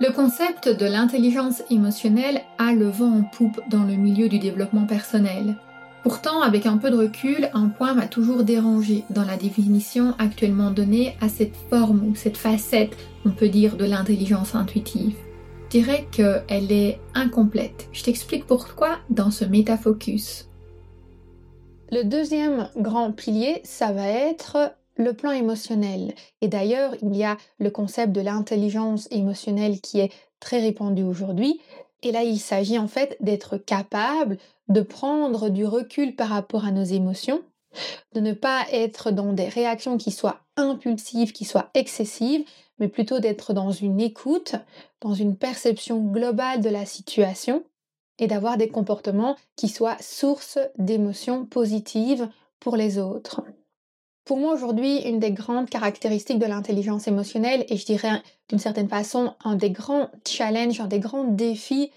Le concept de l'intelligence émotionnelle a le vent en poupe dans le milieu du développement personnel. Pourtant, avec un peu de recul, un point m'a toujours dérangé dans la définition actuellement donnée à cette forme ou cette facette, on peut dire, de l'intelligence intuitive. Je dirais qu'elle est incomplète. Je t'explique pourquoi dans ce métafocus. Le deuxième grand pilier, ça va être le plan émotionnel. Et d'ailleurs, il y a le concept de l'intelligence émotionnelle qui est très répandu aujourd'hui. Et là, il s'agit en fait d'être capable de prendre du recul par rapport à nos émotions, de ne pas être dans des réactions qui soient impulsives, qui soient excessives, mais plutôt d'être dans une écoute, dans une perception globale de la situation et d'avoir des comportements qui soient source d'émotions positives pour les autres. Pour moi aujourd'hui, une des grandes caractéristiques de l'intelligence émotionnelle, et je dirais d'une certaine façon un des grands challenges, un des grands défis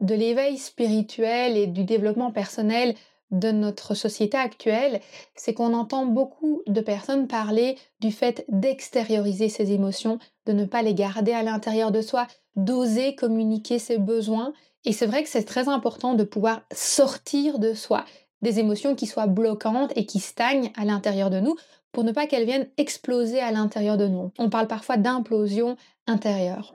de l'éveil spirituel et du développement personnel de notre société actuelle, c'est qu'on entend beaucoup de personnes parler du fait d'extérioriser ses émotions, de ne pas les garder à l'intérieur de soi, d'oser communiquer ses besoins. Et c'est vrai que c'est très important de pouvoir sortir de soi, des émotions qui soient bloquantes et qui stagnent à l'intérieur de nous pour ne pas qu'elles viennent exploser à l'intérieur de nous. On parle parfois d'implosion intérieure.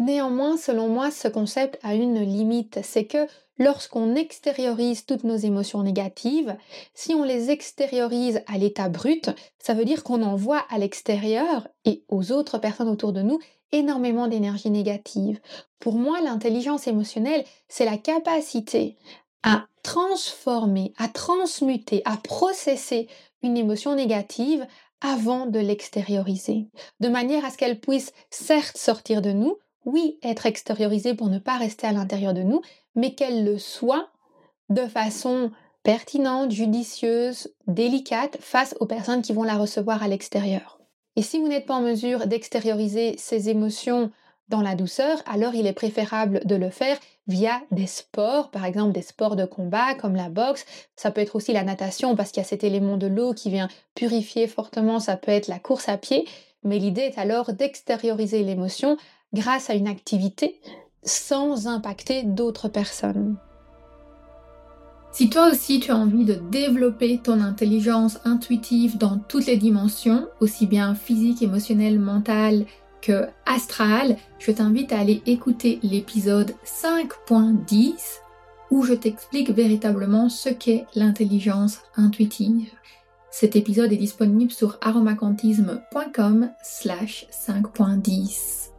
Néanmoins, selon moi, ce concept a une limite, c'est que lorsqu'on extériorise toutes nos émotions négatives, si on les extériorise à l'état brut, ça veut dire qu'on envoie à l'extérieur et aux autres personnes autour de nous énormément d'énergie négative. Pour moi, l'intelligence émotionnelle, c'est la capacité à transformer, à transmuter, à processer une émotion négative avant de l'extérioriser, de manière à ce qu'elle puisse certes sortir de nous, oui, être extériorisée pour ne pas rester à l'intérieur de nous, mais qu'elle le soit de façon pertinente, judicieuse, délicate face aux personnes qui vont la recevoir à l'extérieur. Et si vous n'êtes pas en mesure d'extérioriser ces émotions dans la douceur, alors il est préférable de le faire via des sports, par exemple des sports de combat comme la boxe. Ça peut être aussi la natation parce qu'il y a cet élément de l'eau qui vient purifier fortement, ça peut être la course à pied. Mais l'idée est alors d'extérioriser l'émotion grâce à une activité sans impacter d'autres personnes. Si toi aussi tu as envie de développer ton intelligence intuitive dans toutes les dimensions, aussi bien physique, émotionnelle, mentale, astral, je t'invite à aller écouter l'épisode 5.10 où je t'explique véritablement ce qu'est l'intelligence intuitive. Cet épisode est disponible sur aromacantisme.com slash 5.10.